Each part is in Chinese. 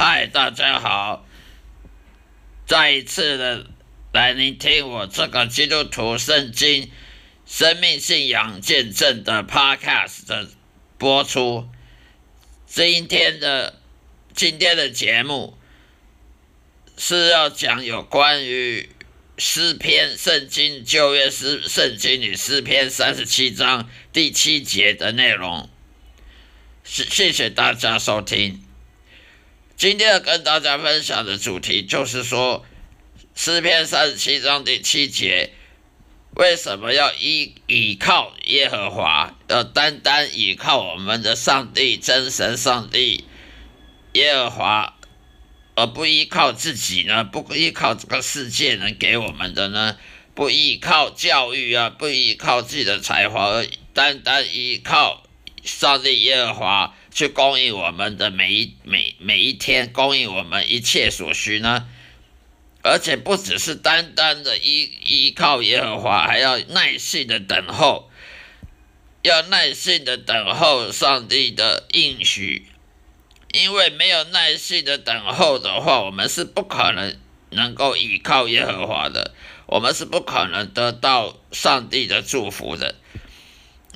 嗨，大家好！再一次的来聆听我这个基督徒圣经生命信仰见证的 Podcast 的播出。今天的今天的节目是要讲有关于诗篇圣经旧约诗圣经里诗篇三十七章第七节的内容。谢谢谢大家收听。今天要跟大家分享的主题就是说，诗篇三十七章第七节，为什么要依倚靠耶和华，要单单倚靠我们的上帝真神上帝耶和华，而不依靠自己呢？不依靠这个世界能给我们的呢？不依靠教育啊，不依靠自己的才华，而单单依靠。上帝耶和华去供应我们的每一每每一天，供应我们一切所需呢？而且不只是单单的依依靠耶和华，还要耐心的等候，要耐心的等候上帝的应许。因为没有耐心的等候的话，我们是不可能能够依靠耶和华的，我们是不可能得到上帝的祝福的。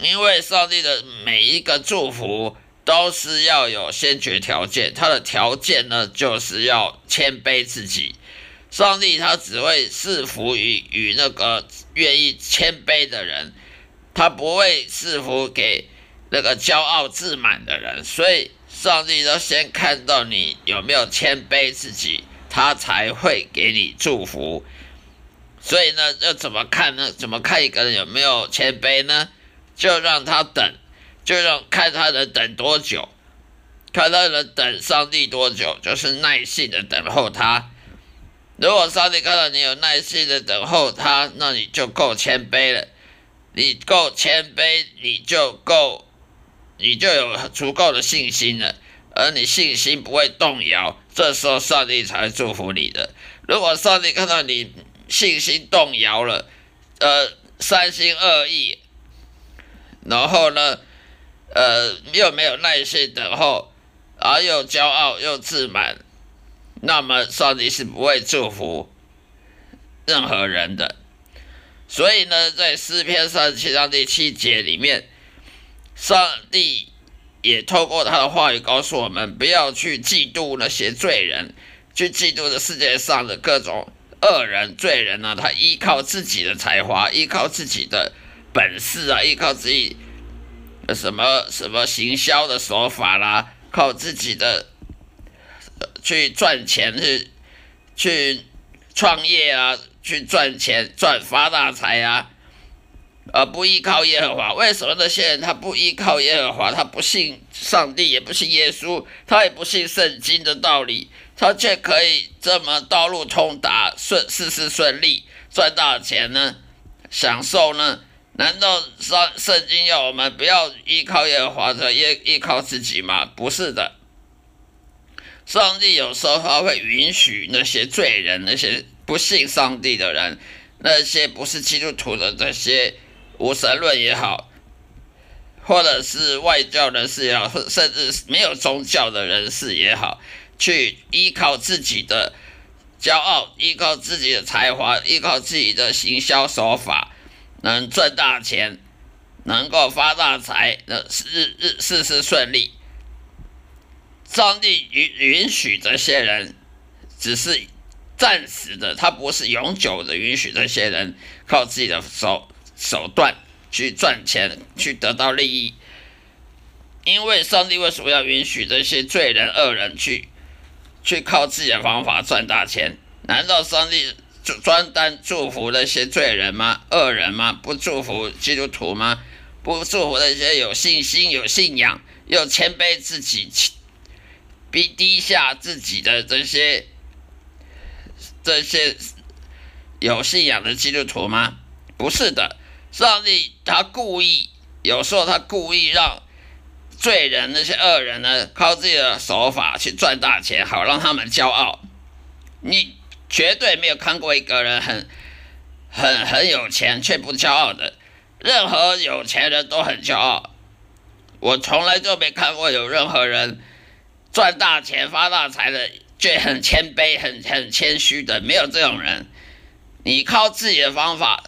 因为上帝的每一个祝福都是要有先决条件，他的条件呢，就是要谦卑自己。上帝他只会赐福于与那个愿意谦卑的人，他不会赐福给那个骄傲自满的人。所以，上帝要先看到你有没有谦卑自己，他才会给你祝福。所以呢，要怎么看呢？怎么看一个人有没有谦卑呢？就让他等，就让看他能等多久，看他能等上帝多久，就是耐心的等候他。如果上帝看到你有耐心的等候他，那你就够谦卑了。你够谦卑，你就够，你就有足够的信心了。而你信心不会动摇，这时候上帝才祝福你的。如果上帝看到你信心动摇了，呃，三心二意。然后呢，呃，又没有耐心等候，而又骄傲又自满，那么上帝是不会祝福任何人的。所以呢，在诗篇三十七章第七节里面，上帝也透过他的话语告诉我们，不要去嫉妒那些罪人，去嫉妒这世界上的各种恶人、罪人呢。他依靠自己的才华，依靠自己的。本事啊，依靠自己什么什么行销的手法啦，靠自己的去赚钱去去创业啊，去赚钱赚发大财啊，而不依靠耶和华。为什么那些人他不依靠耶和华，他不信上帝，也不信耶稣，他也不信圣经的道理，他却可以这么道路通达，顺事事顺利，赚大钱呢？享受呢？难道圣圣经要我们不要依靠耶和华，者依依靠自己吗？不是的，上帝有时候他会允许那些罪人、那些不信上帝的人、那些不是基督徒的这些无神论也好，或者是外教人士也好，甚至没有宗教的人士也好，去依靠自己的骄傲，依靠自己的才华，依靠自己的行销手法。能赚大钱，能够发大财，那日日事事顺利。上帝允允许这些人，只是暂时的，他不是永久的允许这些人靠自己的手手段去赚钱，去得到利益。因为上帝为什么要允许这些罪人恶人去去靠自己的方法赚大钱？难道上帝？就专单祝福那些罪人吗？恶人吗？不祝福基督徒吗？不祝福那些有信心、有信仰、又谦卑自己、低低下自己的这些这些有信仰的基督徒吗？不是的，上帝他故意，有时候他故意让罪人那些恶人呢，靠自己的手法去赚大钱，好让他们骄傲。你。绝对没有看过一个人很很很有钱却不骄傲的，任何有钱人都很骄傲。我从来就没看过有任何人赚大钱发大财的，却很谦卑、很很谦虚的，没有这种人。你靠自己的方法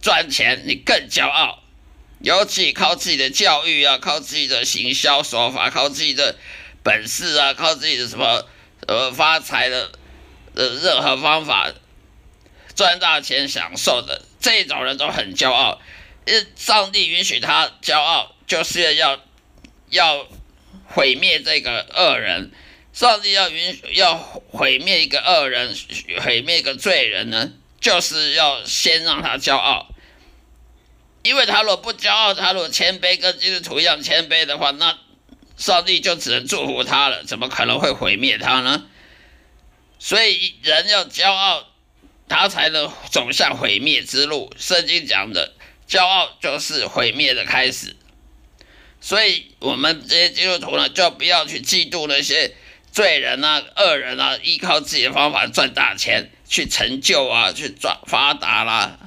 赚钱，你更骄傲。尤其靠自己的教育啊，靠自己的行销手法，靠自己的本事啊，靠自己的什么呃发财的呃任何方法赚大钱享受的这种人都很骄傲。上帝允许他骄傲，就是要要。毁灭这个恶人，上帝要允许要毁灭一个恶人，毁灭一个罪人呢，就是要先让他骄傲。因为他若不骄傲，他若谦卑，跟基督徒一样谦卑的话，那上帝就只能祝福他了，怎么可能会毁灭他呢？所以人要骄傲，他才能走向毁灭之路。圣经讲的，骄傲就是毁灭的开始。所以，我们这些基督徒呢，就不要去嫉妒那些罪人啊、恶人啊，依靠自己的方法赚大钱、去成就啊、去赚发达啦，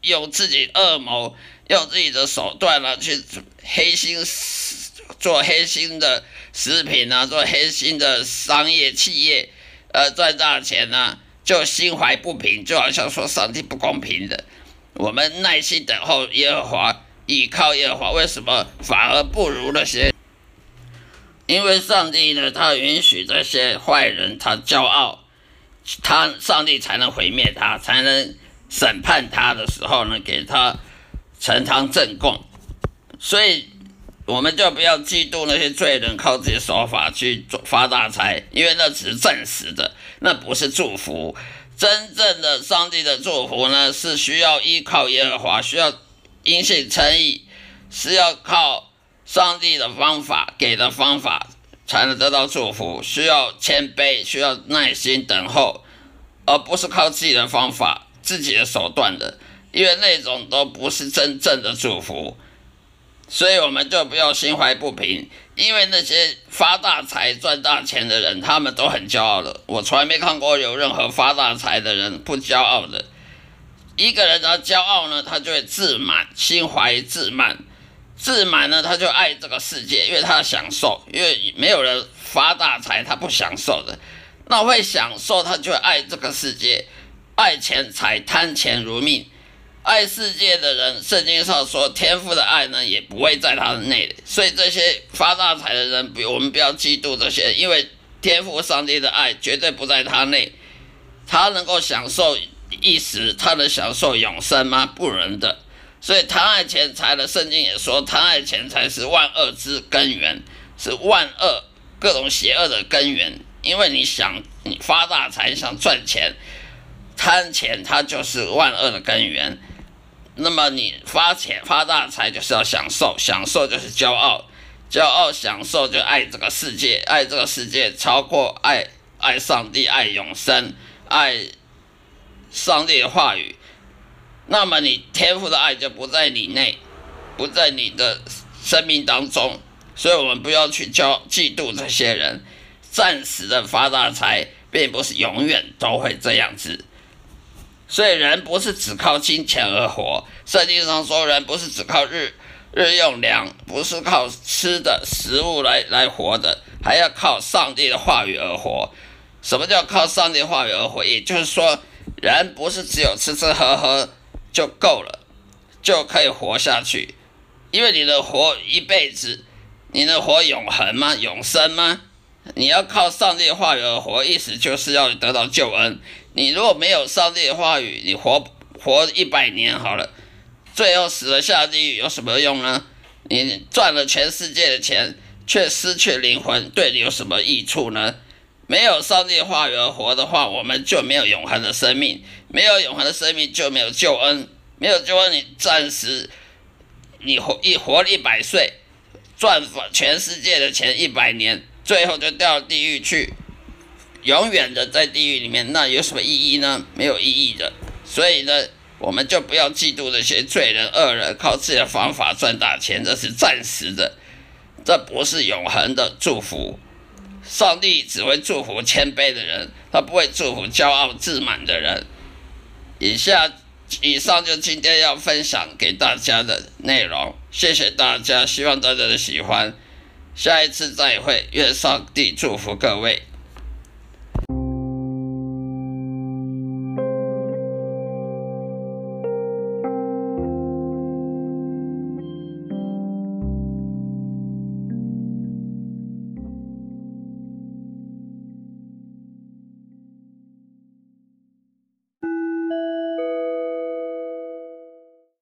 用自己恶谋、用自己的手段啊，去黑心做黑心的食品啊，做黑心的商业企业，呃，赚大钱呢，就心怀不平，就好像说上帝不公平的。我们耐心等候耶和华。依靠耶和华，为什么反而不如那些？因为上帝呢，他允许这些坏人他骄傲，他上帝才能毁灭他，才能审判他的时候呢，给他呈堂证供。所以我们就不要嫉妒那些罪人靠自己手法去做发大财，因为那只是暂时的，那不是祝福。真正的上帝的祝福呢，是需要依靠耶和华，需要。因信诚意是要靠上帝的方法给的方法才能得到祝福，需要谦卑，需要耐心等候，而不是靠自己的方法、自己的手段的，因为那种都不是真正的祝福。所以我们就不要心怀不平，因为那些发大财、赚大钱的人，他们都很骄傲的。我从来没看过有任何发大财的人不骄傲的。一个人他骄傲呢，他就会自满，心怀自满，自满呢，他就爱这个世界，因为他享受，因为没有人发大财他不享受的，那会享受他就爱这个世界，爱钱财，贪钱如命，爱世界的人，圣经上说天赋的爱呢也不会在他的内，所以这些发大财的人，比我们不要嫉妒这些，因为天赋上帝的爱绝对不在他内，他能够享受。一时他能享受永生吗？不能的。所以贪爱钱财的圣经也说，贪爱钱财是万恶之根源，是万恶各种邪恶的根源。因为你想你发大财，想赚钱，贪钱它就是万恶的根源。那么你发钱发大财就是要享受，享受就是骄傲，骄傲享受就爱这个世界，爱这个世界超过爱爱上帝，爱永生，爱。上帝的话语，那么你天赋的爱就不在你内，不在你的生命当中，所以我们不要去骄嫉妒这些人，暂时的发大财，并不是永远都会这样子。所以人不是只靠金钱而活，圣经上说人不是只靠日日用粮，不是靠吃的食物来来活的，还要靠上帝的话语而活。什么叫靠上帝话语而活？也就是说。人不是只有吃吃喝喝就够了，就可以活下去，因为你的活一辈子，你能活永恒吗？永生吗？你要靠上帝的话语而活，意思就是要得到救恩。你如果没有上帝的话语，你活活一百年好了，最后死了下地狱有什么用呢？你赚了全世界的钱，却失去灵魂，对你有什么益处呢？没有上帝话语而活的话，我们就没有永恒的生命；没有永恒的生命，就没有救恩。没有救恩，你暂时你活一活一百岁，赚全世界的钱一百年，最后就掉地狱去，永远的在地狱里面，那有什么意义呢？没有意义的。所以呢，我们就不要嫉妒那些罪人恶人，靠自己的方法赚大钱，这是暂时的，这不是永恒的祝福。上帝只会祝福谦卑的人，他不会祝福骄傲自满的人。以下以上就今天要分享给大家的内容，谢谢大家，希望大家的喜欢。下一次再会，愿上帝祝福各位。